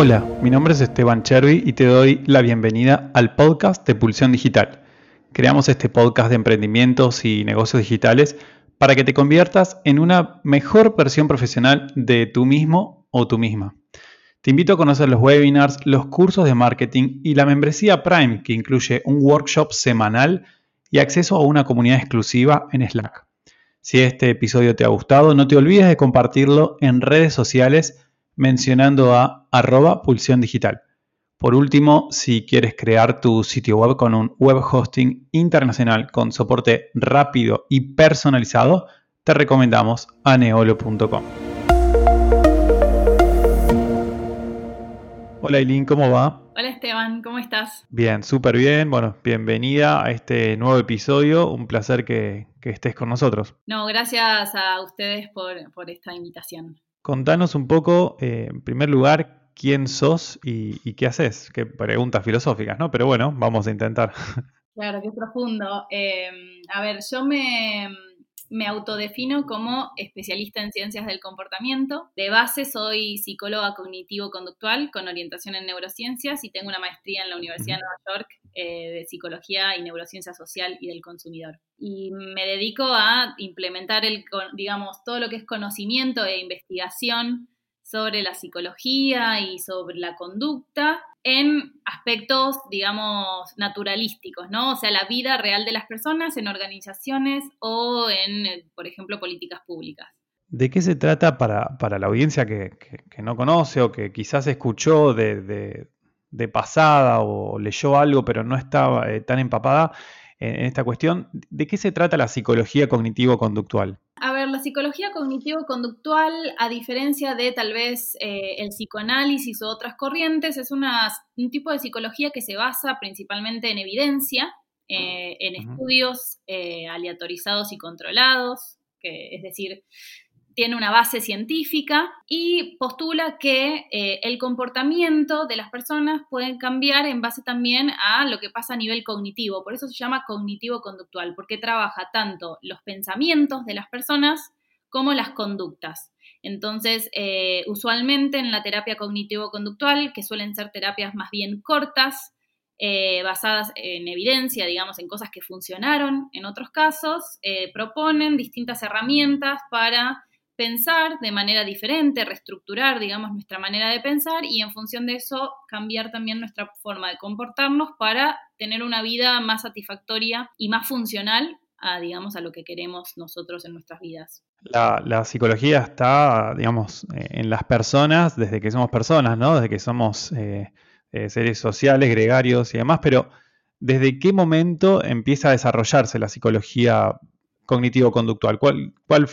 Hola, mi nombre es Esteban Chervi y te doy la bienvenida al podcast de Pulsión Digital. Creamos este podcast de emprendimientos y negocios digitales para que te conviertas en una mejor versión profesional de tú mismo o tú misma. Te invito a conocer los webinars, los cursos de marketing y la membresía Prime, que incluye un workshop semanal y acceso a una comunidad exclusiva en Slack. Si este episodio te ha gustado, no te olvides de compartirlo en redes sociales mencionando a arroba pulsión digital. Por último, si quieres crear tu sitio web con un web hosting internacional con soporte rápido y personalizado, te recomendamos aneolo.com. Hola Eileen, ¿cómo va? Hola Esteban, ¿cómo estás? Bien, súper bien. Bueno, bienvenida a este nuevo episodio. Un placer que, estés con nosotros. No, gracias a ustedes por, por esta invitación. Contanos un poco, eh, en primer lugar, quién sos y, qué haces. Qué preguntas filosóficas, ¿no? Pero bueno, vamos a intentar. Claro, qué profundo. Em, a ver, yo me, me autodefino como especialista en ciencias del comportamiento. De base soy psicóloga cognitivo-conductual con orientación en neurociencias y tengo una maestría en la Universidad de Nueva York eh, de psicología y neurociencia social y del consumidor. Y me dedico a implementar el, digamos, todo lo que es conocimiento e investigación sobre la psicología y sobre la conducta en aspectos, digamos, naturalísticos, ¿no? O sea, la vida real de las personas en organizaciones o en, por ejemplo, políticas públicas. ¿De qué se trata para, la audiencia que, no conoce o que quizás escuchó de, pasada o leyó algo pero no estaba eh, tan empapada? En esta cuestión. ¿De qué se trata la psicología cognitivo-conductual? A ver, la psicología cognitivo-conductual, a diferencia de tal vez eh, el psicoanálisis o otras corrientes, es una, un tipo de psicología que se basa principalmente en evidencia, eh, en estudios eh, aleatorizados y controlados, que, es decir, tiene una base científica y postula que eh, el comportamiento de las personas puede cambiar en base también a lo que pasa a nivel cognitivo. Por eso se llama cognitivo-conductual, porque trabaja tanto los pensamientos de las personas como las conductas. Entonces, eh, usualmente en la terapia cognitivo-conductual, que suelen ser terapias más bien cortas, eh, basadas en evidencia, digamos, en cosas que funcionaron en otros casos, proponen distintas herramientas para pensar de manera diferente, reestructurar, digamos, nuestra manera de pensar y en función de eso cambiar también nuestra forma de comportarnos para tener una vida más satisfactoria y más funcional a, digamos, a lo que queremos nosotros en nuestras vidas. La, psicología está, digamos, eh, en las personas desde que somos personas, ¿no? Desde que somos eh, eh, seres sociales, gregarios y demás, pero ¿desde qué momento empieza a desarrollarse la psicología cognitivo-conductual? ¿Cuál, cuál,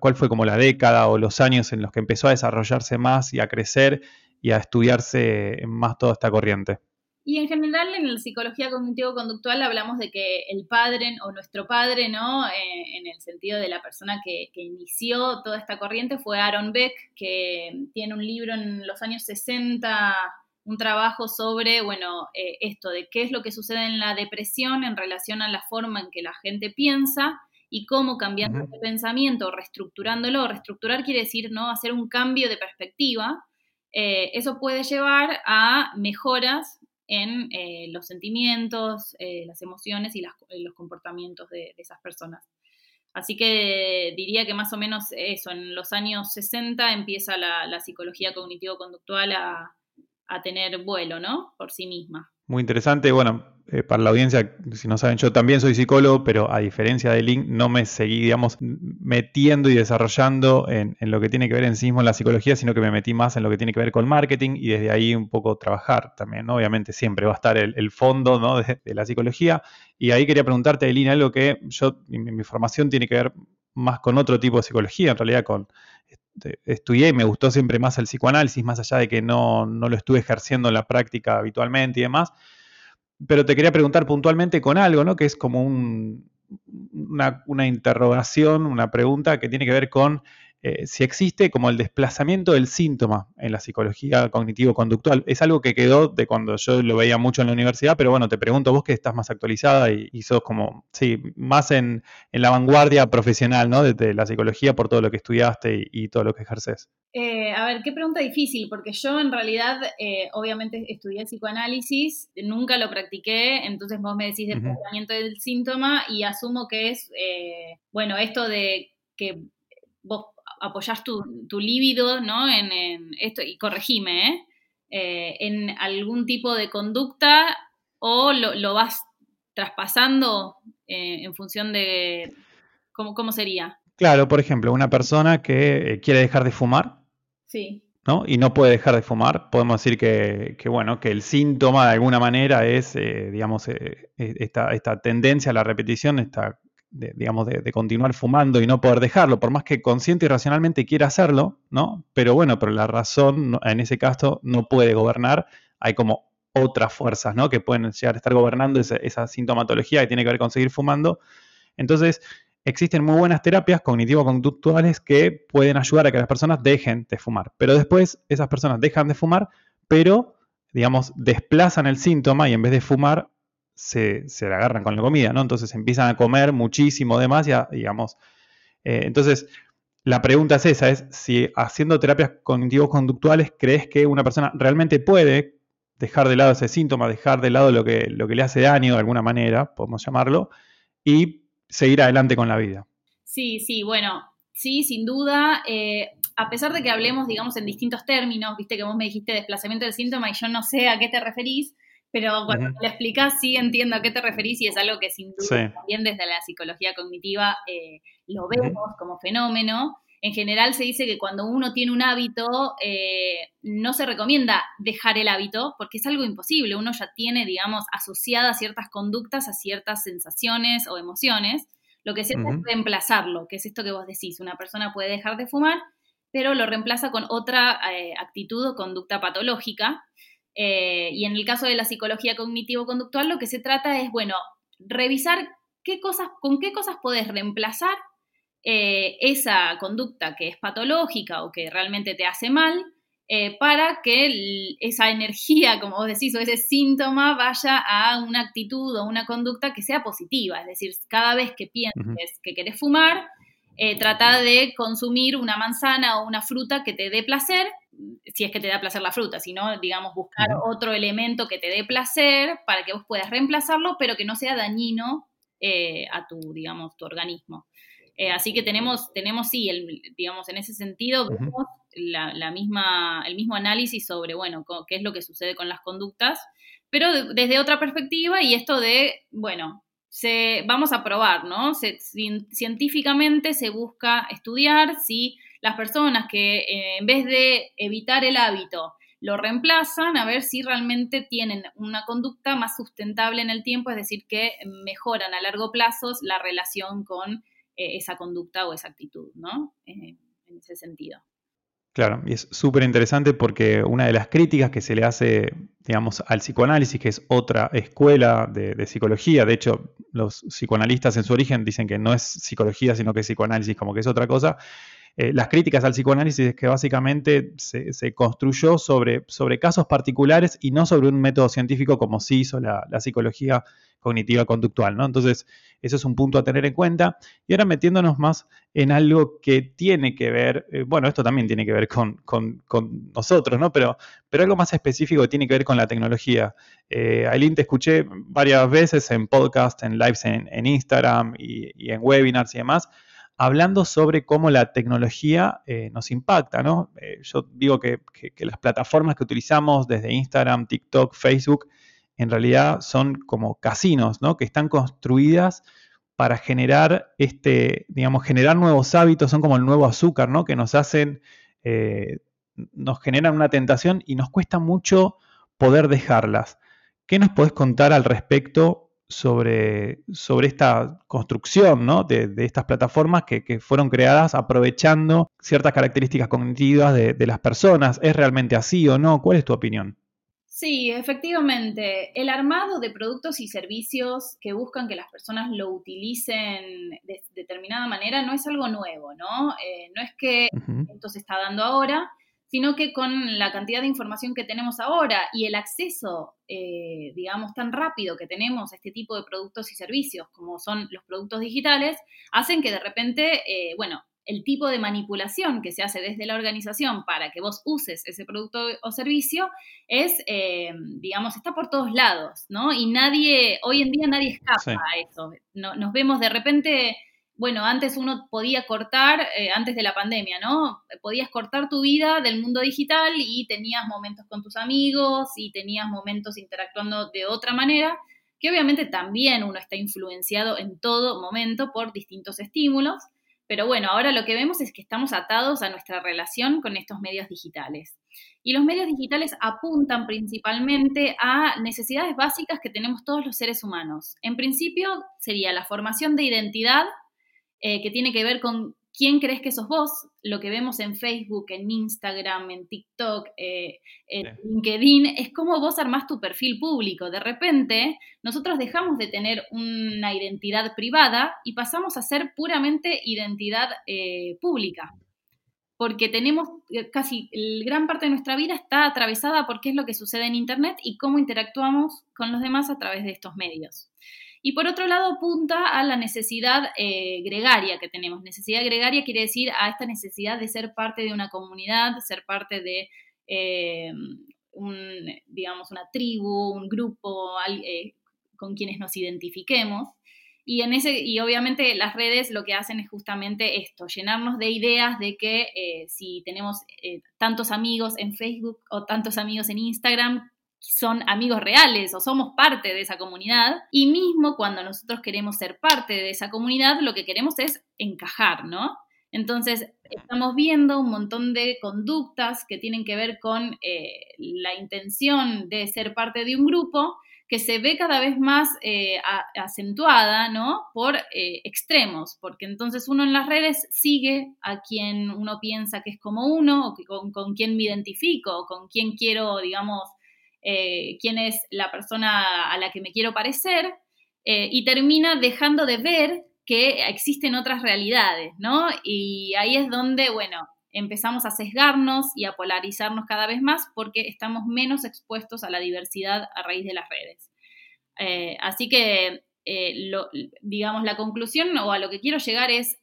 ¿Cuál fue como la década o los años en los que empezó a desarrollarse más y a crecer y a estudiarse más toda esta corriente? Y en general en la psicología cognitivo-conductual hablamos de que el padre o nuestro padre, ¿no? Eh, en el sentido de la persona que, inició toda esta corriente fue Aaron Beck, que tiene un libro en los años 60, un trabajo sobre, bueno, eh, esto de qué es lo que sucede en la depresión en relación a la forma en que la gente piensa y cómo cambiando el pensamiento, reestructurándolo, reestructurar quiere decir no hacer un cambio de perspectiva, eh, eso puede llevar a mejoras en eh, los sentimientos, eh, las emociones y los comportamientos de, esas personas. Así que diría que más o menos eso, en los años 60 empieza la, psicología cognitivo-conductual a, a tener vuelo, ¿no? Por sí misma. Muy interesante. Bueno, eh, para la audiencia, si no saben, yo también soy psicólogo, pero a diferencia de Link, no me seguí, digamos, metiendo y desarrollando en, lo que tiene que ver en sí mismo en la psicología, sino que me metí más en lo que tiene que ver con marketing y desde ahí un poco trabajar también, ¿no? Obviamente siempre va a estar el, fondo de, la psicología. Y ahí quería preguntarte, Elina, algo que yo, mi, formación tiene que ver más con otro tipo de psicología, en realidad este, estudié y me gustó siempre más el psicoanálisis, más allá de que no, lo estuve ejerciendo en la práctica habitualmente y demás pero te quería preguntar puntualmente con algo, ¿no? Que es como una, interrogación, una pregunta que tiene que ver con eh, si existe como el desplazamiento del síntoma en la psicología cognitivo-conductual. Es algo que quedó de cuando yo lo veía mucho en la universidad, pero bueno, te pregunto vos que estás más actualizada y, sos como, sí, más en, la vanguardia profesional, ¿no? De, la psicología por todo lo que estudiaste y, todo lo que ejerces. Eh, a ver, qué pregunta difícil, porque yo en realidad, eh, obviamente, estudié psicoanálisis, nunca lo practiqué, entonces vos me decís desplazamiento del síntoma y asumo que es, bueno, esto de que vos apoyás tu, tu líbido, ¿no? En, esto, y corregime, ¿eh? ¿eh? en algún tipo de conducta o lo, vas traspasando eh, en función de ¿cómo, cómo sería. Claro, por ejemplo, una persona que eh, quiere dejar de fumar. Sí. ¿no? Y no puede dejar de fumar. Podemos decir que, que bueno, que el síntoma de alguna manera es, digamos, esta, esta, tendencia a la repetición, esta de, digamos, de, continuar fumando y no poder dejarlo, por más que consciente y racionalmente quiera hacerlo, ¿no? Pero bueno, pero la razón en ese caso no puede gobernar. Hay como otras fuerzas, ¿no? Que pueden llegar a estar gobernando esa, sintomatología que tiene que ver con seguir fumando. Entonces, existen muy buenas terapias cognitivo-conductuales que pueden ayudar a que las personas dejen de fumar. Pero después esas personas dejan de fumar, pero, digamos, desplazan el síntoma y en vez de fumar, se, se agarran con la comida, ¿no? Entonces empiezan a comer muchísimo de más, ya, digamos. Eh, entonces, la pregunta es esa, es si haciendo terapias cognitivos conductuales crees que una persona realmente puede dejar de lado ese síntoma, dejar de lado lo que, lo que le hace daño de alguna manera, podemos llamarlo, y seguir adelante con la vida. Sí, sí, bueno, sí, sin duda. Eh, a pesar de que hablemos, digamos, en distintos términos, viste que vos me dijiste desplazamiento del síntoma y yo no sé a qué te referís, pero cuando le explicas sí entiendo a qué te referís y es algo que sin duda también desde la psicología cognitiva eh, lo vemos como fenómeno. En general se dice que cuando uno tiene un hábito, eh, no se recomienda dejar el hábito porque es algo imposible. Uno ya tiene, digamos, asociadas ciertas conductas a ciertas sensaciones o emociones. Lo que se hace es reemplazarlo, que es esto que vos decís. Una persona puede dejar de fumar, pero lo reemplaza con otra eh, actitud o conducta patológica. Eh, y en el caso de la psicología cognitivo-conductual, lo que se trata es, bueno, revisar qué cosas, con qué cosas podés reemplazar eh, esa conducta que es patológica o que realmente te hace mal, eh, para que esa energía, como vos decís, o ese síntoma vaya a una actitud o una conducta que sea positiva. Es decir, cada vez que pienses que querés fumar, trata de consumir una manzana o una fruta que te dé placer si es que te da placer la fruta, sino, digamos, buscar otro elemento que te dé placer para que vos puedas reemplazarlo, pero que no sea dañino eh, a tu, digamos, tu organismo. Eh, así que tenemos, tenemos sí, el, digamos, en ese sentido, vemos la, misma, el mismo análisis sobre, bueno, qué es lo que sucede con las conductas, pero desde otra perspectiva y esto de, bueno, se, vamos a probar, ¿no? científicamente se busca estudiar si las personas que eh, en vez de evitar el hábito lo reemplazan, a ver si realmente tienen una conducta más sustentable en el tiempo, es decir, que mejoran a largo plazo la relación con eh, esa conducta o esa actitud, ¿no? Eh, en ese sentido. Claro, y es súper interesante porque una de las críticas que se le hace, digamos, al psicoanálisis, que es otra escuela de, de, psicología, de hecho, los psicoanalistas en su origen dicen que no es psicología, sino que es psicoanálisis, como que es otra cosa, eh, las críticas al psicoanálisis es que básicamente se, construyó sobre, sobre, casos particulares y no sobre un método científico como sí hizo la, psicología cognitiva conductual, ¿no? Entonces, eso es un punto a tener en cuenta. Y ahora metiéndonos más en algo que tiene que ver, eh, bueno, esto también tiene que ver con, nosotros, ¿no? Pero, pero algo más específico que tiene que ver con la tecnología. Eh, Aileen, te escuché varias veces en podcast, en lives en, Instagram y, y en webinars y demás, hablando sobre cómo la tecnología eh, nos impacta, ¿no? Eh, yo digo que, las plataformas que utilizamos desde Instagram, TikTok, Facebook, en realidad son como casinos, ¿no? Que están construidas para generar este, digamos, generar nuevos hábitos, son como el nuevo azúcar, ¿no? Que nos hacen, eh, nos generan una tentación y nos cuesta mucho poder dejarlas. ¿Qué nos podés contar al respecto sobre, sobre esta construcción de, estas plataformas que, fueron creadas aprovechando ciertas características cognitivas de, las personas. ¿Es realmente así o no? ¿Cuál es tu opinión? Sí, efectivamente. El armado de productos y servicios que buscan que las personas lo utilicen de determinada manera no es algo nuevo, ¿no? Eh, no es que esto se está dando ahora, sino que con la cantidad de información que tenemos ahora y el acceso, eh, digamos, tan rápido que tenemos a este tipo de productos y servicios, como son los productos digitales, hacen que de repente, eh, bueno, el tipo de manipulación que se hace desde la organización para que vos uses ese producto o servicio es, eh, digamos, está por todos lados, ¿no? Y nadie, hoy en día nadie escapa a eso. nos vemos de repente, bueno, antes uno podía cortar, eh, antes de la pandemia, ¿no? Podías cortar tu vida del mundo digital y tenías momentos con tus amigos y tenías momentos interactuando de otra manera, que obviamente también uno está influenciado en todo momento por distintos estímulos pero bueno, ahora lo que vemos es que estamos atados a nuestra relación con estos medios digitales. Y los medios digitales apuntan principalmente a necesidades básicas que tenemos todos los seres humanos. En principio sería la formación de identidad, eh, que tiene que ver con quién crees que sos vos, lo que vemos en Facebook, en Instagram, en TikTok, eh, en LinkedIn, es cómo vos armás tu perfil público. De repente, nosotros dejamos de tener una identidad privada y pasamos a ser puramente identidad eh, pública. Porque tenemos casi gran parte de nuestra vida está atravesada por qué es lo que sucede en Internet y cómo interactuamos con los demás a través de estos medios. Y por otro lado, apunta a la necesidad eh, gregaria que tenemos. Necesidad gregaria quiere decir a esta necesidad de ser parte de una comunidad, ser parte de, eh, digamos, una tribu, un grupo eh, con quienes nos identifiquemos. Y, en ese, y obviamente las redes lo que hacen es justamente esto, llenarnos de ideas de que si tenemos tantos amigos en Facebook o tantos amigos en Instagram, son amigos reales o somos parte de esa comunidad. Y mismo cuando nosotros queremos ser parte de esa comunidad, lo que queremos es encajar, ¿no? Entonces, estamos viendo un montón de conductas que tienen que ver con eh, la intención de ser parte de un grupo que se ve cada vez más eh, acentuada, ¿no? Por eh, extremos, porque entonces uno en las redes sigue a quien uno piensa que es como uno, o con, con quien me identifico, o con quien quiero, digamos, eh, quién es la persona a la que me quiero parecer, eh, y termina dejando de ver que existen otras realidades, ¿no? Y ahí es donde, bueno, empezamos a sesgarnos y a polarizarnos cada vez más porque estamos menos expuestos a la diversidad a raíz de las redes. Eh, así que, digamos, la conclusión o a lo que quiero llegar es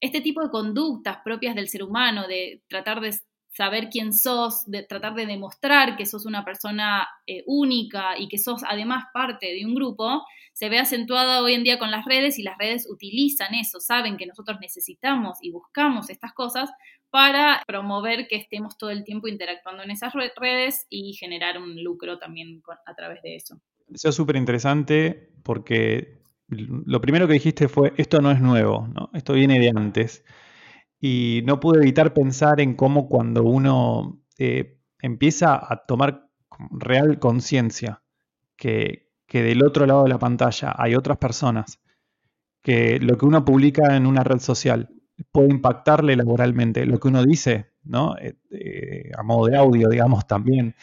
este tipo de conductas propias del ser humano, de tratar de saber quién sos, de tratar de demostrar que sos una persona eh, única y que sos además parte de un grupo, se ve acentuada hoy en día con las redes y las redes utilizan eso, saben que nosotros necesitamos y buscamos estas cosas para promover que estemos todo el tiempo interactuando en esas redes y generar un lucro también a través de eso. Eso es súper interesante porque lo primero que dijiste fue, esto no es nuevo, ¿no? esto viene de antes y no pude evitar pensar en cómo cuando uno eh, empieza a tomar real conciencia que, que, del otro lado de la pantalla hay otras personas, que lo que uno publica en una red social puede impactarle laboralmente, lo que uno dice, ¿no? Eh, eh, a modo de audio, digamos, también.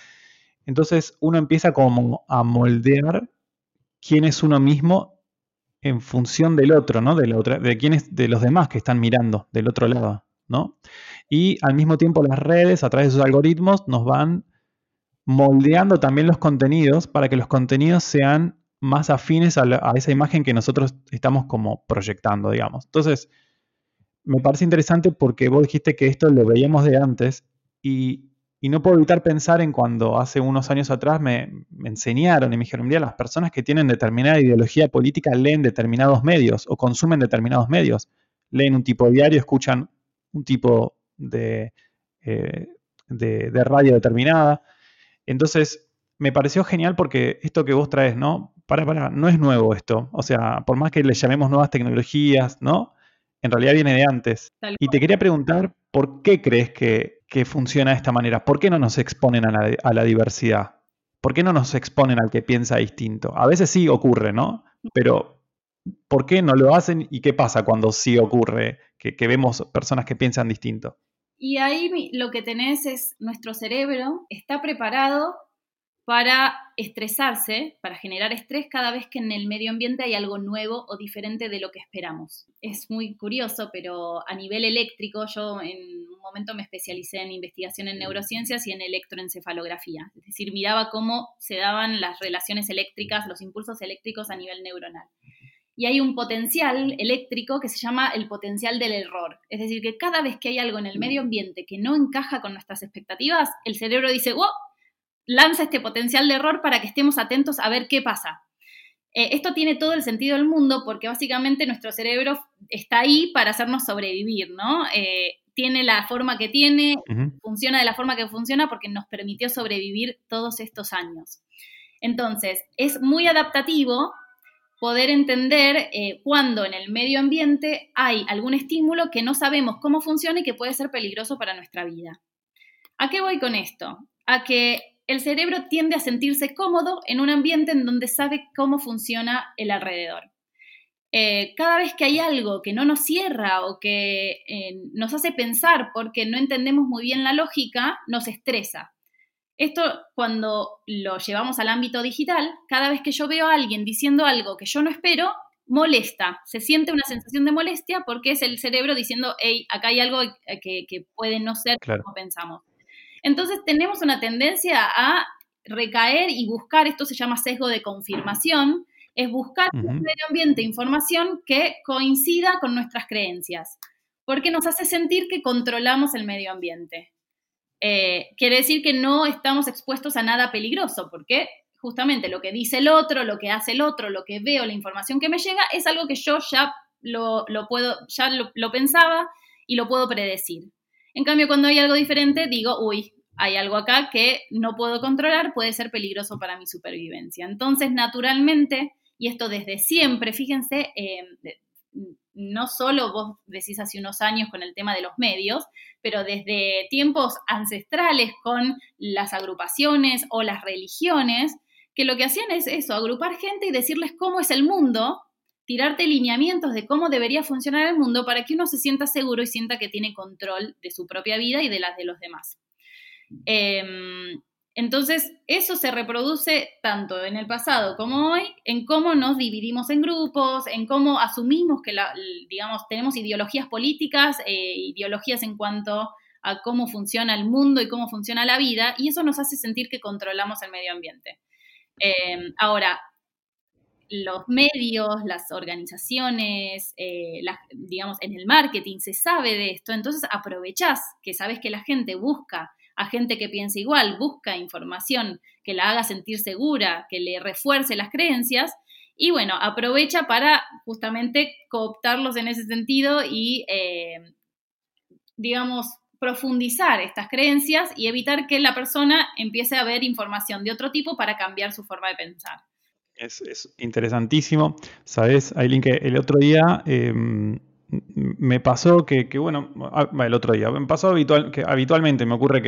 Entonces uno empieza como a moldear quién es uno mismo en función del otro, ¿no? De, la otra, de, quienes, de los demás que están mirando del otro lado, ¿no? Y al mismo tiempo las redes, a través de sus algoritmos, nos van moldeando también los contenidos para que los contenidos sean más afines a, a esa imagen que nosotros estamos como proyectando, digamos. Entonces, me parece interesante porque vos dijiste que esto lo veíamos de antes y y no puedo evitar pensar en cuando hace unos años atrás me, enseñaron y me dijeron, mira, las personas que tienen determinada ideología política leen determinados medios o consumen determinados medios. Leen un tipo de diario, escuchan un tipo de, eh, de, radio determinada. Entonces, me pareció genial porque esto que vos traes, ¿no? Para, para, no es nuevo esto. O sea, por más que le llamemos nuevas tecnologías, ¿no? En realidad viene de antes. Y te quería preguntar, ¿por qué crees que que funciona de esta manera? ¿Por qué no nos exponen a la, diversidad? ¿Por qué no nos exponen al que piensa distinto? A veces sí ocurre, ¿no? Pero ¿por qué no lo hacen y qué pasa cuando sí ocurre que, vemos personas que piensan distinto? Y ahí lo que tenés es nuestro cerebro está preparado para estresarse, para generar estrés cada vez que en el medio ambiente hay algo nuevo o diferente de lo que esperamos. Es muy curioso, pero a nivel eléctrico, yo en momento me especialicé en investigación en neurociencias y en electroencefalografía, es decir, miraba cómo se daban las relaciones eléctricas, los impulsos eléctricos a nivel neuronal. Y hay un potencial eléctrico que se llama el potencial del error. Es decir, que cada vez que hay algo en el medio ambiente que no encaja con nuestras expectativas, el cerebro dice, wow, lanza este potencial de error para que estemos atentos a ver qué pasa. Eh, esto tiene todo el sentido del mundo porque básicamente nuestro cerebro está ahí para hacernos sobrevivir, ¿no? Eh, tiene la forma que tiene, funciona de la forma que funciona porque nos permitió sobrevivir todos estos años. Entonces, es muy adaptativo poder entender eh, cuando en el medio ambiente hay algún estímulo que no sabemos cómo funciona y que puede ser peligroso para nuestra vida. ¿A qué voy con esto? A que el cerebro tiende a sentirse cómodo en un ambiente en donde sabe cómo funciona el alrededor. Eh, cada vez que hay algo que no nos cierra o que eh, nos hace pensar porque no entendemos muy bien la lógica, nos estresa. Esto cuando lo llevamos al ámbito digital, cada vez que yo veo a alguien diciendo algo que yo no espero, molesta, se siente una sensación de molestia porque es el cerebro diciendo, hey, acá hay algo que, puede no ser como pensamos. Entonces tenemos una tendencia a recaer y buscar, esto se llama sesgo de confirmación, es buscar en el medio ambiente información que coincida con nuestras creencias, porque nos hace sentir que controlamos el medio ambiente. Eh, quiere decir que no estamos expuestos a nada peligroso, porque justamente lo que dice el otro, lo que hace el otro, lo que veo, la información que me llega, es algo que yo ya lo, puedo, ya lo pensaba y lo puedo predecir. En cambio, cuando hay algo diferente, digo, uy, hay algo acá que no puedo controlar, puede ser peligroso para mi supervivencia. Entonces, naturalmente, y esto desde siempre, fíjense, eh, no solo vos decís hace unos años con el tema de los medios, pero desde tiempos ancestrales con las agrupaciones o las religiones, que lo que hacían es eso, agrupar gente y decirles cómo es el mundo tirarte lineamientos de cómo debería funcionar el mundo para que uno se sienta seguro y sienta que tiene control de su propia vida y de las de los demás. Em, entonces, eso se reproduce tanto en el pasado como hoy, en cómo nos dividimos en grupos, en cómo asumimos que, digamos, tenemos ideologías políticas, eh, ideologías en cuanto a cómo funciona el mundo y cómo funciona la vida, y eso nos hace sentir que controlamos el medio ambiente. Em, ahora, los medios, las organizaciones, eh, digamos, en el marketing se sabe de esto, entonces aprovechás que sabes que la gente busca a gente que piensa igual, busca información que la haga sentir segura, que le refuerce las creencias y bueno, aprovecha para justamente cooptarlos en ese sentido y, eh, digamos, profundizar estas creencias y evitar que la persona empiece a ver información de otro tipo para cambiar su forma de pensar. Es, interesantísimo. Sabes, Aileen, que el otro día em, me pasó que, bueno, ah, el otro día, me pasó habitual, que habitualmente, me ocurre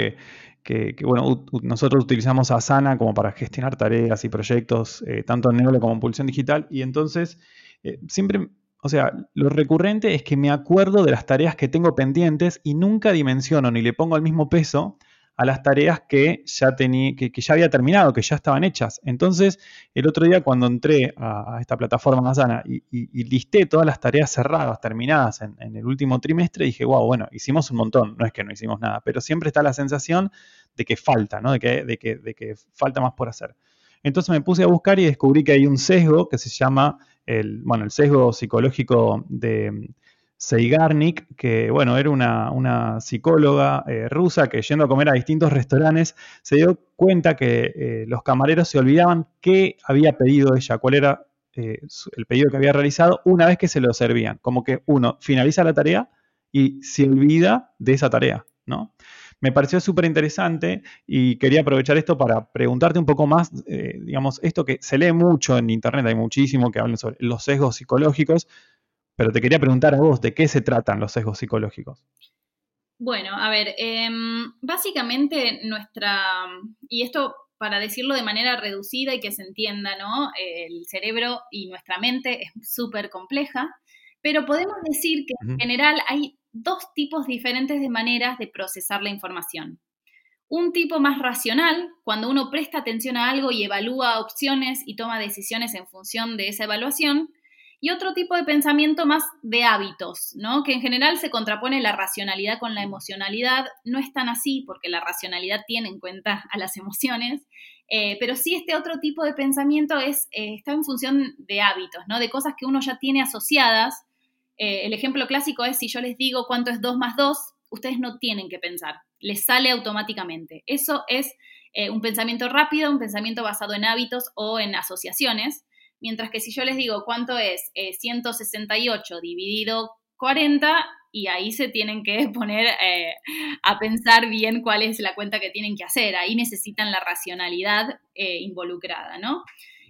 que, bueno, nosotros utilizamos Asana como para gestionar tareas y proyectos, eh, tanto en Neole como en Pulsión Digital, y entonces eh, siempre, o sea, lo recurrente es que me acuerdo de las tareas que tengo pendientes y nunca dimensiono ni le pongo el mismo peso a las tareas que ya, tenía, que, ya había terminado, que ya estaban hechas. Entonces, el otro día cuando entré a, esta plataforma Mazana y, y, listé todas las tareas cerradas, terminadas en, el último trimestre, dije, wow, bueno, hicimos un montón, no es que no hicimos nada, pero siempre está la sensación de que falta, ¿no? de, que, de, que, de que falta más por hacer. Entonces me puse a buscar y descubrí que hay un sesgo que se llama el, bueno, el sesgo psicológico de, Seigarnik, que bueno, era una, psicóloga eh, rusa que yendo a comer a distintos restaurantes se dio cuenta que eh, los camareros se olvidaban qué había pedido ella, cuál era eh, el pedido que había realizado una vez que se lo servían. Como que uno finaliza la tarea y se olvida de esa tarea, ¿no? Me pareció súper interesante y quería aprovechar esto para preguntarte un poco más, digamos, esto que se lee mucho en Internet, hay muchísimo que hablan sobre los sesgos psicológicos, pero te quería preguntar a vos, ¿de qué se tratan los sesgos psicológicos? Bueno, a ver, em, básicamente nuestra, y esto para decirlo de manera reducida y que se entienda, ¿no? El cerebro y nuestra mente es súper compleja, pero podemos decir que en general hay dos tipos diferentes de maneras de procesar la información. Un tipo más racional, cuando uno presta atención a algo y evalúa opciones y toma decisiones en función de esa evaluación. Y otro tipo de pensamiento más de hábitos, ¿no? Que en general se contrapone la racionalidad con la emocionalidad. No es tan así porque la racionalidad tiene en cuenta a las emociones, eh, pero sí este otro tipo de pensamiento es, eh, está en función de hábitos, ¿no? De cosas que uno ya tiene asociadas. Eh, el ejemplo clásico es si yo les digo cuánto es 2 más 2, ustedes no tienen que pensar, les sale automáticamente. Eso es un pensamiento rápido, un pensamiento basado en hábitos o en asociaciones, mientras que si yo les digo cuánto es 168 eh, dividido 40, y ahí se tienen que poner eh, a pensar bien cuál es la cuenta que tienen que hacer. Ahí necesitan la racionalidad involucrada, ¿no?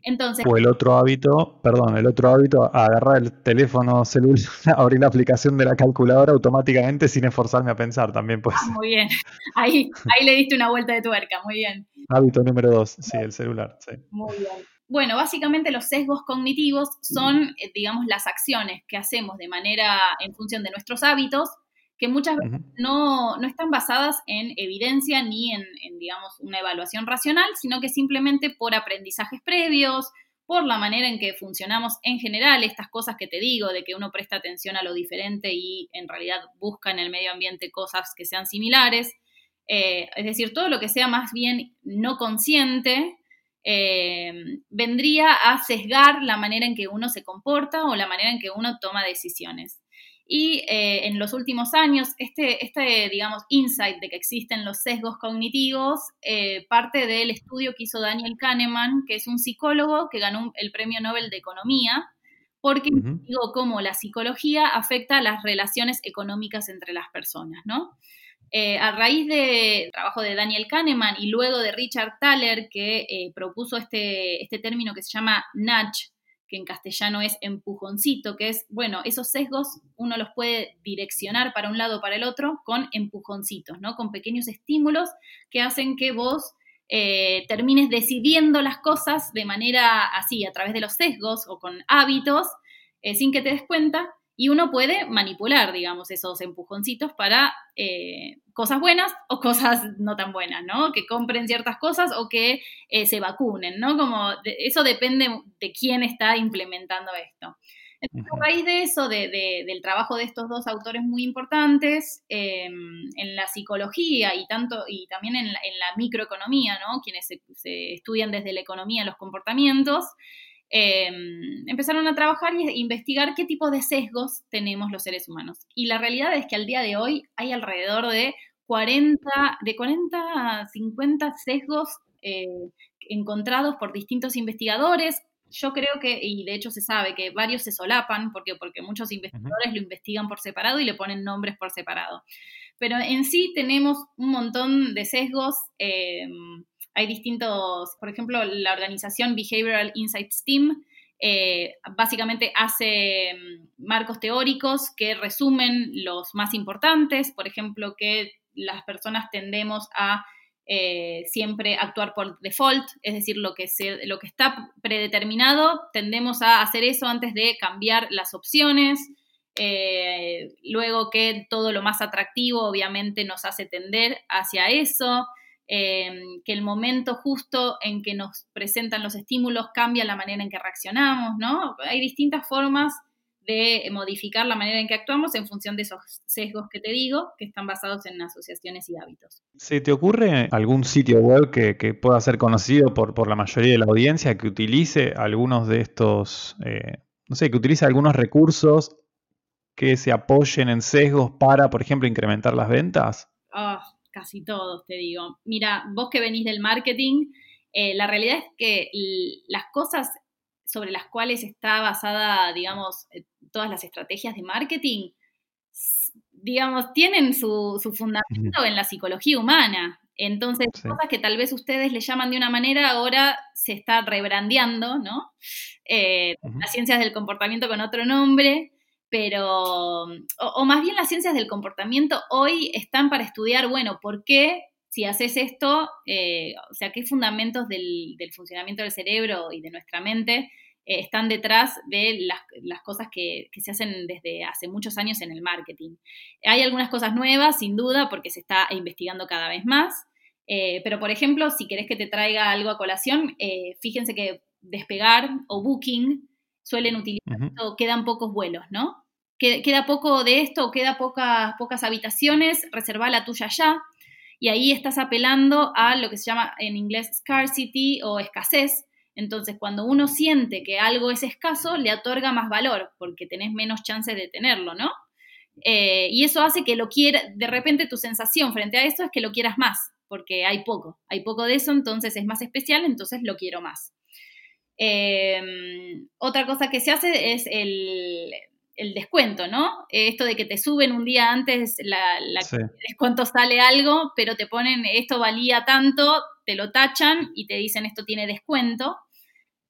Entonces, o el otro hábito, perdón, el otro hábito, agarrar el teléfono celular, abrir la aplicación de la calculadora automáticamente sin esforzarme a pensar también. Pues. muy bien, ahí, ahí le diste una vuelta de tuerca, muy bien. Hábito número dos, sí, el celular. Sí. Muy bien. Bueno, básicamente los sesgos cognitivos son, eh, digamos, las acciones que hacemos de manera en función de nuestros hábitos que muchas veces no, están basadas en evidencia ni en, digamos, una evaluación racional, sino que simplemente por aprendizajes previos, por la manera en que funcionamos en general, estas cosas que te digo, de que uno presta atención a lo diferente y en realidad busca en el medio ambiente cosas que sean similares. Eh, es decir, todo lo que sea más bien no consciente, eh, vendría a sesgar la manera en que uno se comporta o la manera en que uno toma decisiones. Y eh, en los últimos años, este, este, digamos, insight de que existen los sesgos cognitivos eh, parte del estudio que hizo Daniel Kahneman, que es un psicólogo que ganó el Premio Nobel de Economía, porque digo cómo la psicología afecta a las relaciones económicas entre las personas, ¿no? Eh, a raíz del trabajo de Daniel Kahneman y luego de Richard Thaler, que propuso este, este término que se llama nudge, que en castellano es empujoncito, que es, bueno, esos sesgos uno los puede direccionar para un lado o para el otro con empujoncitos, ¿no? Con pequeños estímulos que hacen que vos eh, termines decidiendo las cosas de manera así, a través de los sesgos o con hábitos, eh, sin que te des cuenta, y uno puede manipular, digamos, esos empujoncitos para eh, cosas buenas o cosas no tan buenas, ¿no? Que compren ciertas cosas o que eh, se vacunen, ¿no? Como eso depende de quién está implementando esto. a raíz de eso, del trabajo de estos dos autores muy importantes em, en la psicología y tanto y también en la, microeconomía, ¿no? Quienes se, estudian desde la economía los comportamientos, Em, empezaron a trabajar y investigar qué tipo de sesgos tenemos los seres humanos. Y la realidad es que al día de hoy hay alrededor de 40, de 40 a 50 sesgos eh, encontrados por distintos investigadores. Yo creo que, y de hecho se sabe que varios se solapan, porque, porque muchos investigadores lo investigan por separado y le ponen nombres por separado. Pero en sí tenemos un montón de sesgos. Em, hay distintos, por ejemplo, la organización Behavioral Insights Team eh, básicamente hace mm, marcos teóricos que resumen los más importantes, por ejemplo, que las personas tendemos a eh, siempre actuar por default, es decir, lo que, se, lo que está predeterminado, tendemos a hacer eso antes de cambiar las opciones. Eh, luego que todo lo más atractivo obviamente nos hace tender hacia eso. Em, que el momento justo en que nos presentan los estímulos cambia la manera en que reaccionamos, ¿no? Hay distintas formas de modificar la manera en que actuamos en función de esos sesgos que te digo, que están basados en asociaciones y hábitos. ¿Se te ocurre algún sitio web que, pueda ser conocido por, la mayoría de la audiencia que utilice algunos de estos, eh, no sé, que utilice algunos recursos que se apoyen en sesgos para, por ejemplo, incrementar las ventas? Ah, casi todos, te digo. Mira, vos que venís del marketing, eh, la realidad es que las cosas sobre las cuales está basada, digamos, eh, todas las estrategias de marketing, digamos, tienen su, fundamento en la psicología humana. Entonces, cosas que tal vez ustedes le llaman de una manera, ahora se está rebrandeando, ¿no? Eh, las ciencias del comportamiento con otro nombre pero, o, más bien las ciencias del comportamiento hoy están para estudiar, bueno, ¿por qué si haces esto, eh, o sea, qué fundamentos del, funcionamiento del cerebro y de nuestra mente eh, están detrás de las, cosas que, se hacen desde hace muchos años en el marketing? Hay algunas cosas nuevas, sin duda, porque se está investigando cada vez más. Eh, pero, por ejemplo, si querés que te traiga algo a colación, eh, fíjense que Despegar o Booking suelen utilizar, o quedan pocos vuelos, ¿no? Queda poco de esto, queda pocas, pocas habitaciones, reserva la tuya ya. Y ahí estás apelando a lo que se llama en inglés scarcity o escasez. Entonces, cuando uno siente que algo es escaso, le otorga más valor, porque tenés menos chances de tenerlo, ¿no? Eh, y eso hace que lo quiera, de repente tu sensación frente a esto es que lo quieras más, porque hay poco, hay poco de eso, entonces es más especial, entonces lo quiero más. Em, otra cosa que se hace es el, descuento, ¿no? Esto de que te suben un día antes la, descuento sale algo, pero te ponen esto valía tanto, te lo tachan y te dicen esto tiene descuento.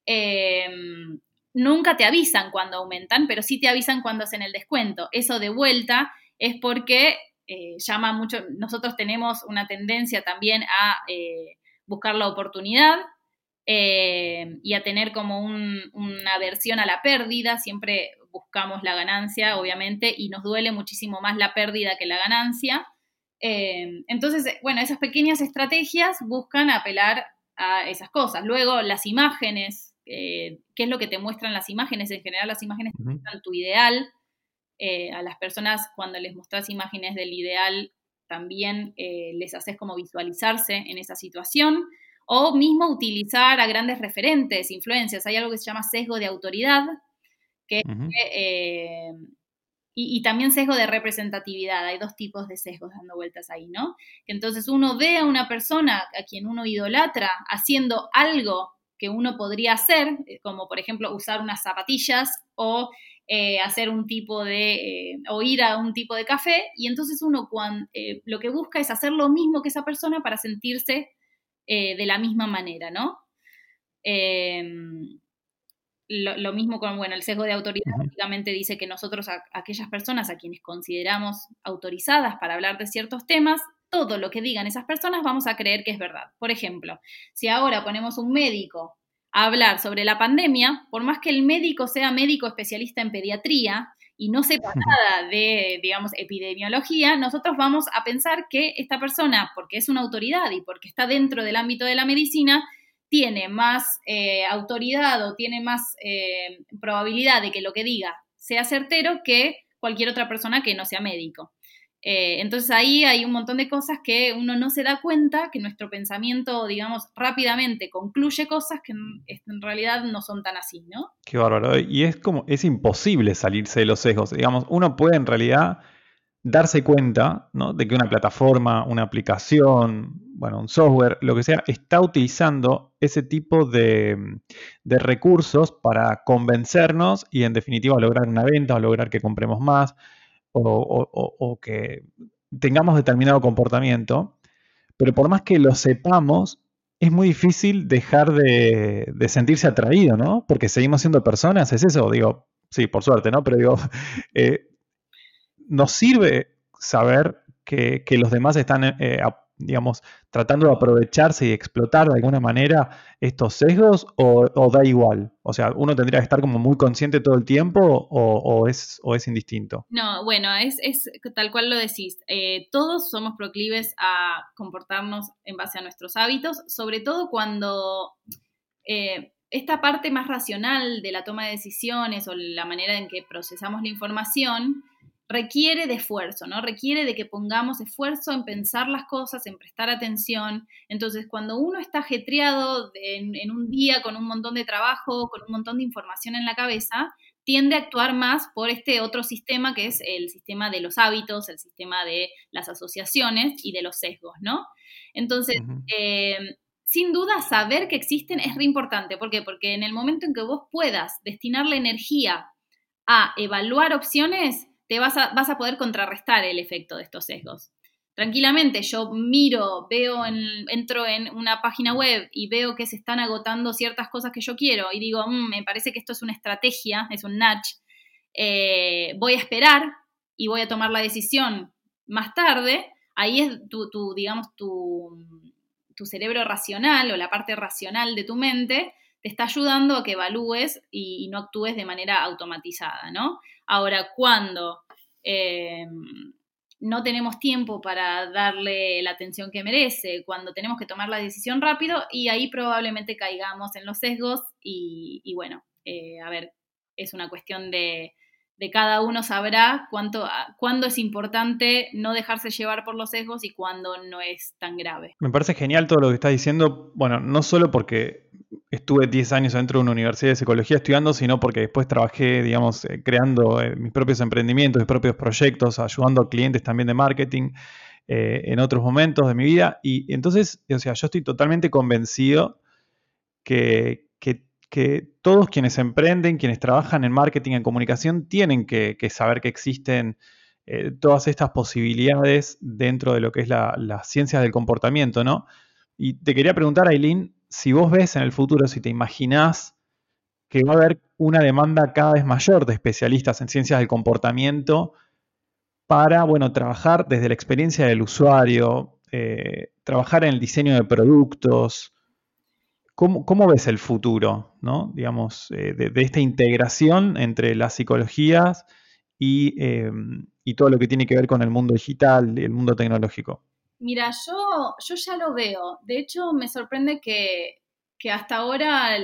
Em, nunca te avisan cuando aumentan, pero sí te avisan cuando hacen el descuento. Eso de vuelta es porque eh, llama mucho, nosotros tenemos una tendencia también a eh, buscar la oportunidad eh, y a tener como una aversión a la pérdida, siempre buscamos la ganancia, obviamente, y nos duele muchísimo más la pérdida que la ganancia. entonces, bueno, esas pequeñas estrategias buscan apelar a esas cosas. Luego, las imágenes, eh, qué es lo que te muestran las imágenes. En general, las imágenes te muestran tu ideal. Eh, a las personas, cuando les mostras imágenes del ideal, también eh, les haces como visualizarse en esa situación. O mismo utilizar a grandes referentes, influencias. Hay algo que se llama sesgo de autoridad, que, y, y, también sesgo de representatividad. Hay dos tipos de sesgos dando vueltas ahí, ¿no? Entonces uno ve a una persona a quien uno idolatra haciendo algo que uno podría hacer, eh, como por ejemplo usar unas zapatillas o eh, hacer un tipo de, eh, o ir a un tipo de café, y entonces uno cuando, lo que busca es hacer lo mismo que esa persona para sentirse de la misma manera, ¿no? Em, lo, mismo con, bueno, el sesgo de autoridad básicamente dice que nosotros, aquellas personas a quienes consideramos autorizadas para hablar de ciertos temas, todo lo que digan esas personas vamos a creer que es verdad. Por ejemplo, si ahora ponemos un médico a hablar sobre la pandemia, por más que el médico sea médico especialista en pediatría y no sepa nada de, digamos, epidemiología, nosotros vamos a pensar que esta persona, porque es una autoridad y porque está dentro del ámbito de la medicina, tiene más eh, autoridad o tiene más eh, probabilidad de que lo que diga sea certero que cualquier otra persona que no sea médico. Eh, entonces ahí hay un montón de cosas que uno no se da cuenta, que nuestro pensamiento, digamos, rápidamente concluye cosas que en realidad no son tan así, ¿no? Qué bárbaro. Y es como, es imposible salirse de los sesgos. Digamos, uno puede en realidad darse cuenta ¿no? de que una plataforma, una aplicación, bueno, un software, lo que sea, está utilizando ese tipo de, de recursos para convencernos y en definitiva lograr una venta o lograr que compremos más o, que tengamos determinado comportamiento, pero por más que lo sepamos, es muy difícil dejar de, sentirse atraído, ¿no? Porque seguimos siendo personas, es eso, digo, sí, por suerte, ¿no? Pero digo, eh, nos sirve saber que, los demás están eh, digamos, tratando de aprovecharse y explotar de alguna manera estos sesgos o, da igual? O sea, ¿uno tendría que estar como muy consciente todo el tiempo o, es, o es indistinto? No, bueno, es, tal cual lo decís. Eh, todos somos proclives a comportarnos en base a nuestros hábitos, sobre todo cuando... Eh, esta parte más racional de la toma de decisiones o la manera en que procesamos la información requiere de esfuerzo, ¿no? Requiere de que pongamos esfuerzo en pensar las cosas, en prestar atención. Entonces, cuando uno está ajetreado en, un día con un montón de trabajo, con un montón de información en la cabeza, tiende a actuar más por este otro sistema que es el sistema de los hábitos, el sistema de las asociaciones y de los sesgos, ¿no? Entonces, eh, sin duda, saber que existen es re importante. ¿Por qué? Porque en el momento en que vos puedas destinar la energía a evaluar opciones, te vas a, vas a poder contrarrestar el efecto de estos sesgos. Tranquilamente, yo miro, veo, entro en una página web y veo que se están agotando ciertas cosas que yo quiero y digo, mm, me parece que esto es una estrategia, es un nudge, eh, voy a esperar y voy a tomar la decisión más tarde, ahí es tu, tu digamos, tu, tu cerebro racional o la parte racional de tu mente te está ayudando a que evalúes y, no actúes de manera automatizada, ¿no? Ahora, cuando, eh, no tenemos tiempo para darle la atención que merece, cuando tenemos que tomar la decisión rápido y ahí probablemente caigamos en los sesgos y, bueno, eh, a ver, es una cuestión de, de cada uno sabrá cuánto, cuándo es importante no dejarse llevar por los sesgos y cuándo no es tan grave. Me parece genial todo lo que estás diciendo, bueno, no solo porque estuve 10 años dentro de una universidad de psicología estudiando, sino porque después trabajé, digamos, eh, creando eh, mis propios emprendimientos, mis propios proyectos, ayudando a clientes también de marketing eh, en otros momentos de mi vida. Y entonces, o sea, yo estoy totalmente convencido que, todos quienes emprenden, quienes trabajan en marketing, en comunicación, tienen que, saber que existen todas estas posibilidades dentro de lo que es la, la ciencia del comportamiento, ¿no? Y te quería preguntar, Aileen, si vos ves en el futuro, si te imaginás que va a haber una demanda cada vez mayor de especialistas en ciencias del comportamiento para, bueno, trabajar desde la experiencia del usuario, eh, trabajar en el diseño de productos. ¿Cómo, ves el futuro, ¿no? digamos, eh, de, esta integración entre las psicologías y, eh, y todo lo que tiene que ver con el mundo digital y el mundo tecnológico? Mira, yo, yo ya lo veo. De hecho, me sorprende que, hasta ahora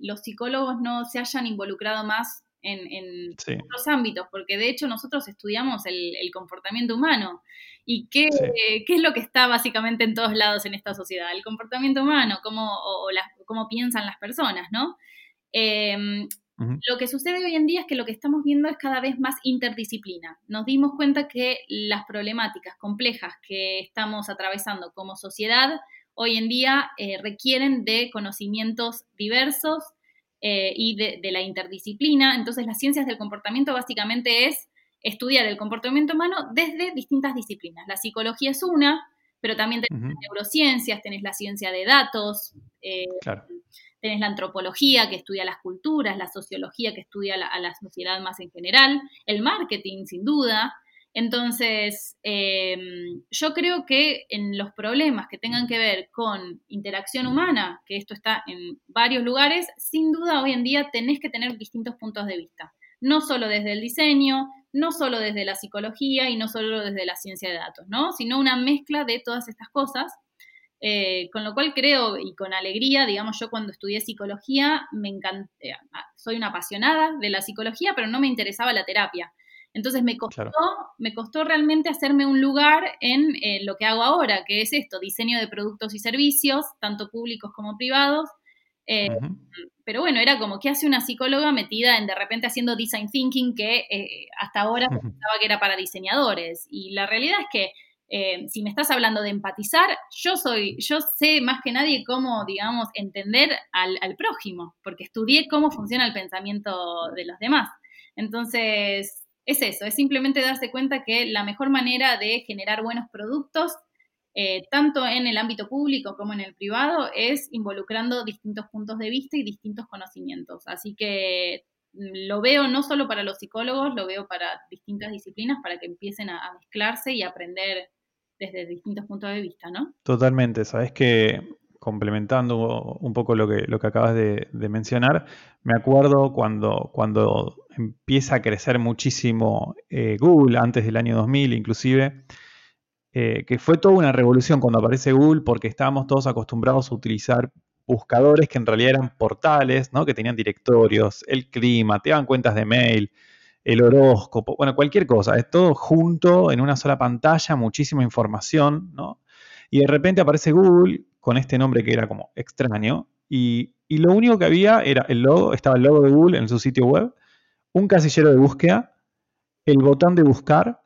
los psicólogos no se hayan involucrado más en, en otros ámbitos, porque de hecho nosotros estudiamos el, comportamiento humano. ¿Y qué, qué, es lo que está básicamente en todos lados en esta sociedad? El comportamiento humano, cómo, o, cómo piensan las personas, ¿no? Lo que sucede hoy en día es que lo que estamos viendo es cada vez más interdisciplina. Nos dimos cuenta que las problemáticas complejas que estamos atravesando como sociedad hoy en día eh, requieren de conocimientos diversos eh, y de, la interdisciplina. Entonces, las ciencias del comportamiento básicamente es estudiar el comportamiento humano desde distintas disciplinas. La psicología es una, pero también tenés neurociencias, tenés la ciencia de datos. Eh, claro tenés la antropología que estudia las culturas, la sociología que estudia a la sociedad más en general, el marketing sin duda. Entonces, em, yo creo que en los problemas que tengan que ver con interacción humana, que esto está en varios lugares, sin duda hoy en día tenés que tener distintos puntos de vista. No solo desde el diseño, no solo desde la psicología y no solo desde la ciencia de datos, ¿no? Sino una mezcla de todas estas cosas eh, con lo cual creo y con alegría, digamos, yo cuando estudié psicología, me encanté, eh, soy una apasionada de la psicología, pero no me interesaba la terapia. Entonces me costó, me costó realmente hacerme un lugar en eh, lo que hago ahora, que es esto, diseño de productos y servicios, tanto públicos como privados. Pero bueno, era como que hace una psicóloga metida en de repente haciendo design thinking que hasta ahora pensaba que era para diseñadores. Y la realidad es que eh, si me estás hablando de empatizar, yo soy, yo sé más que nadie cómo, digamos, entender al, prójimo, porque estudié cómo funciona el pensamiento de los demás. Entonces, es eso, es simplemente darse cuenta que la mejor manera de generar buenos productos, eh, tanto en el ámbito público como en el privado, es involucrando distintos puntos de vista y distintos conocimientos. Así que mm, lo veo no solo para los psicólogos, lo veo para distintas disciplinas, para que empiecen a, a mezclarse y aprender desde distintos puntos de vista, ¿no? Totalmente, sabes que complementando un poco lo que, lo que acabas de, mencionar, me acuerdo cuando, cuando empieza a crecer muchísimo eh, Google, antes del año 2000 inclusive, eh, que fue toda una revolución cuando aparece Google porque estábamos todos acostumbrados a utilizar buscadores que en realidad eran portales, ¿no? que tenían directorios, el clima, te daban cuentas de mail, el horóscopo, bueno, cualquier cosa, es todo junto en una sola pantalla, muchísima información, ¿no? Y de repente aparece Google con este nombre que era como extraño, y, lo único que había era el logo, estaba el logo de Google en su sitio web, un casillero de búsqueda, el botón de buscar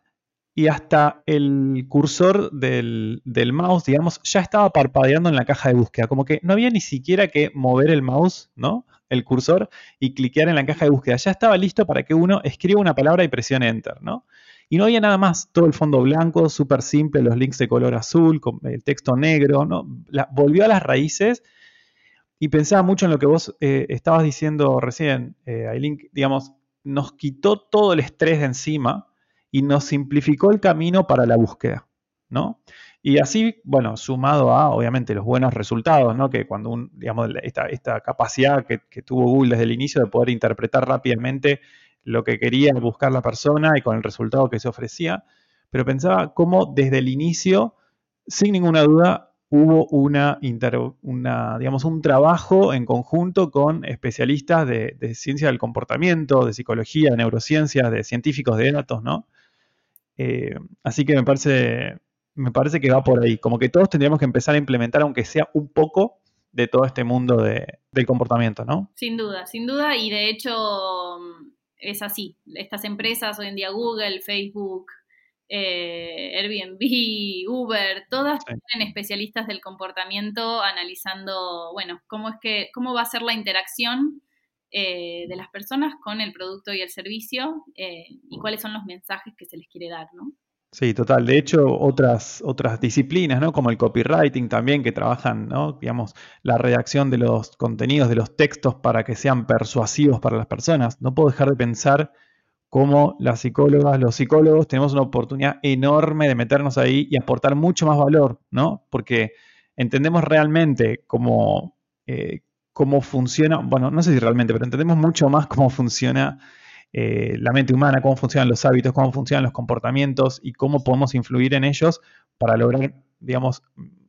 y hasta el cursor del, del, mouse, digamos, ya estaba parpadeando en la caja de búsqueda. Como que no había ni siquiera que mover el mouse, ¿no? El cursor y cliquear en la caja de búsqueda. Ya estaba listo para que uno escriba una palabra y presione Enter, ¿no? Y no había nada más, todo el fondo blanco, súper simple, los links de color azul, con el texto negro, ¿no? volvió a las raíces y pensaba mucho en lo que vos eh, estabas diciendo recién, eh, Aileen, digamos, nos quitó todo el estrés de encima y nos simplificó el camino para la búsqueda, ¿no? Y así, bueno, sumado a, obviamente, los buenos resultados, ¿no? Que cuando un, digamos, esta, esta capacidad que, tuvo Google desde el inicio de poder interpretar rápidamente lo que quería buscar la persona y con el resultado que se ofrecía. pero pensaba cómo desde el inicio, sin ninguna duda, hubo una, una, digamos, un trabajo en conjunto con especialistas de, ciencia del comportamiento, de psicología, de neurociencias, de científicos de datos, ¿no? Eh, así que me parece, me parece que va por ahí. Como que todos tendríamos que empezar a implementar, aunque sea un poco, de todo este mundo del comportamiento, ¿no? Sin duda, sin duda, y de hecho es así. Estas empresas, hoy en día Google, Facebook, eh, Airbnb, Uber, todas tienen especialistas del comportamiento analizando, bueno, cómo es que, cómo va a ser la interacción eh, de las personas con el producto y el servicio eh, y cuáles son los mensajes que se les quiere dar, ¿no? Sí, total. De hecho, otras, otras disciplinas, ¿no? Como el copywriting también, que trabajan, ¿no? Digamos, la redacción de los contenidos, de los textos para que sean persuasivos para las personas. No puedo dejar de pensar cómo las psicólogas, los psicólogos, tenemos una oportunidad enorme de meternos ahí y aportar mucho más valor, ¿no? Porque entendemos realmente cómo, eh, cómo funciona, bueno, no sé si realmente, pero entendemos mucho más cómo funciona eh, la mente humana, cómo funcionan los hábitos, cómo funcionan los comportamientos y cómo podemos influir en ellos para lograr, digamos,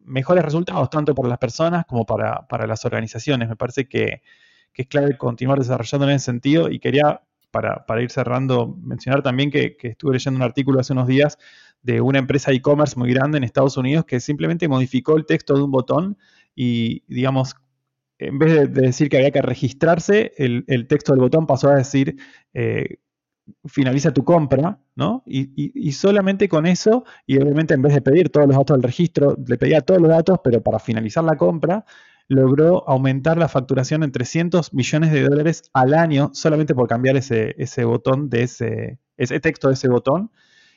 mejores resultados, tanto para las personas como para, las organizaciones. Me parece que, es clave continuar desarrollando en ese sentido y quería, para, ir cerrando, mencionar también que, que, estuve leyendo un artículo hace unos días de una empresa e-commerce muy grande en Estados Unidos que simplemente modificó el texto de un botón y, digamos, en vez de, decir que había que registrarse, el, texto del botón pasó a decir eh, finaliza tu compra, ¿no? Y, solamente con eso, y obviamente en vez de pedir todos los datos del registro, le pedía todos los datos, pero para finalizar la compra, logró aumentar la facturación en 300 millones de dólares al año solamente por cambiar ese, ese botón de ese, ese texto de ese botón.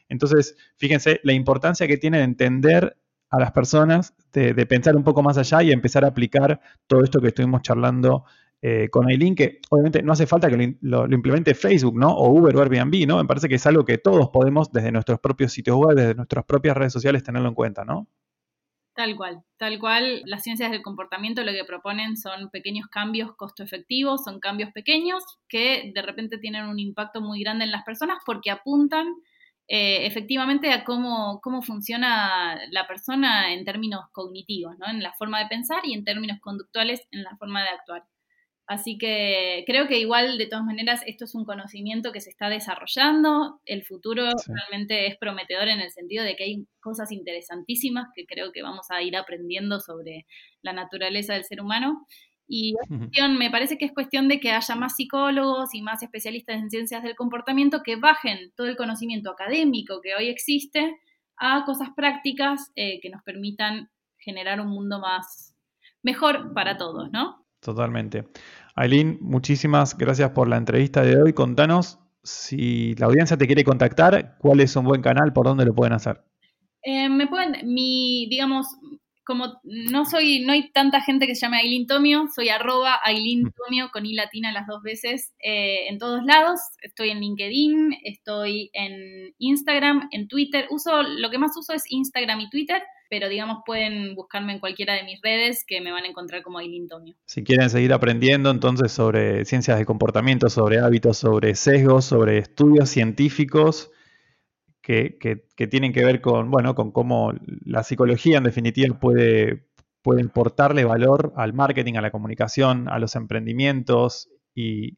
Entonces, fíjense la importancia que tiene de entender a las personas de, pensar un poco más allá y empezar a aplicar todo esto que estuvimos charlando eh, con Aileen, que obviamente no hace falta que lo, implemente Facebook, ¿no? O Uber o Airbnb, ¿no? Me parece que es algo que todos podemos desde nuestros propios sitios web, desde nuestras propias redes sociales tenerlo en cuenta, ¿no? Tal cual, tal cual. Las ciencias del comportamiento lo que proponen son pequeños cambios costo efectivos, son cambios pequeños que de repente tienen un impacto muy grande en las personas porque apuntan eh, efectivamente a cómo, cómo funciona la persona en términos cognitivos, ¿no? en la forma de pensar y en términos conductuales en la forma de actuar. Así que creo que igual, de todas maneras, esto es un conocimiento que se está desarrollando. El futuro realmente es prometedor en el sentido de que hay cosas interesantísimas que creo que vamos a ir aprendiendo sobre la naturaleza del ser humano. Y me parece que es cuestión de que haya más psicólogos y más especialistas en ciencias del comportamiento que bajen todo el conocimiento académico que hoy existe a cosas prácticas eh, que nos permitan generar un mundo más mejor para todos, ¿no? Totalmente. Aileen, muchísimas gracias por la entrevista de hoy. Contanos si la audiencia te quiere contactar, cuál es un buen canal, por dónde lo pueden hacer. Eh, me pueden, mi, digamos, como no soy, no hay tanta gente que se llame Aileen Tomio, soy arroba Aileen mm. Tomio con I latina las dos veces eh, en todos lados. Estoy en LinkedIn, estoy en Instagram, en Twitter. Uso, lo que más uso es Instagram y Twitter, pero digamos pueden buscarme en cualquiera de mis redes que me van a encontrar como Aileen Tomio. Si quieren seguir aprendiendo entonces sobre ciencias de comportamiento, sobre hábitos, sobre sesgos, sobre estudios científicos, que, tienen que ver con, bueno, con cómo la psicología en definitiva puede, puede importarle valor al marketing, a la comunicación, a los emprendimientos y,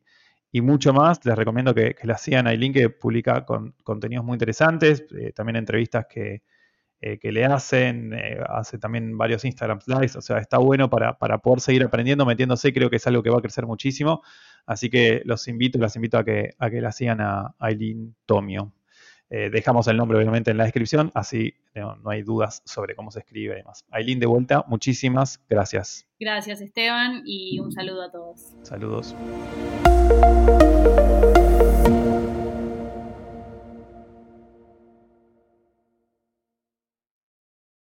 mucho más. Les recomiendo que, la sigan a que publica con, contenidos muy interesantes, eh, también entrevistas que, eh, que le hacen, eh, hace también varios Instagram Lives, o sea, está bueno para, poder seguir aprendiendo, metiéndose, creo que es algo que va a crecer muchísimo. Así que los invito, las invito a que, a que la sigan a Aileen Tomio. Eh, dejamos el nombre obviamente en la descripción, así no, hay dudas sobre cómo se escribe y demás. Aileen, de vuelta, muchísimas gracias. Gracias Esteban y un saludo a todos. Saludos.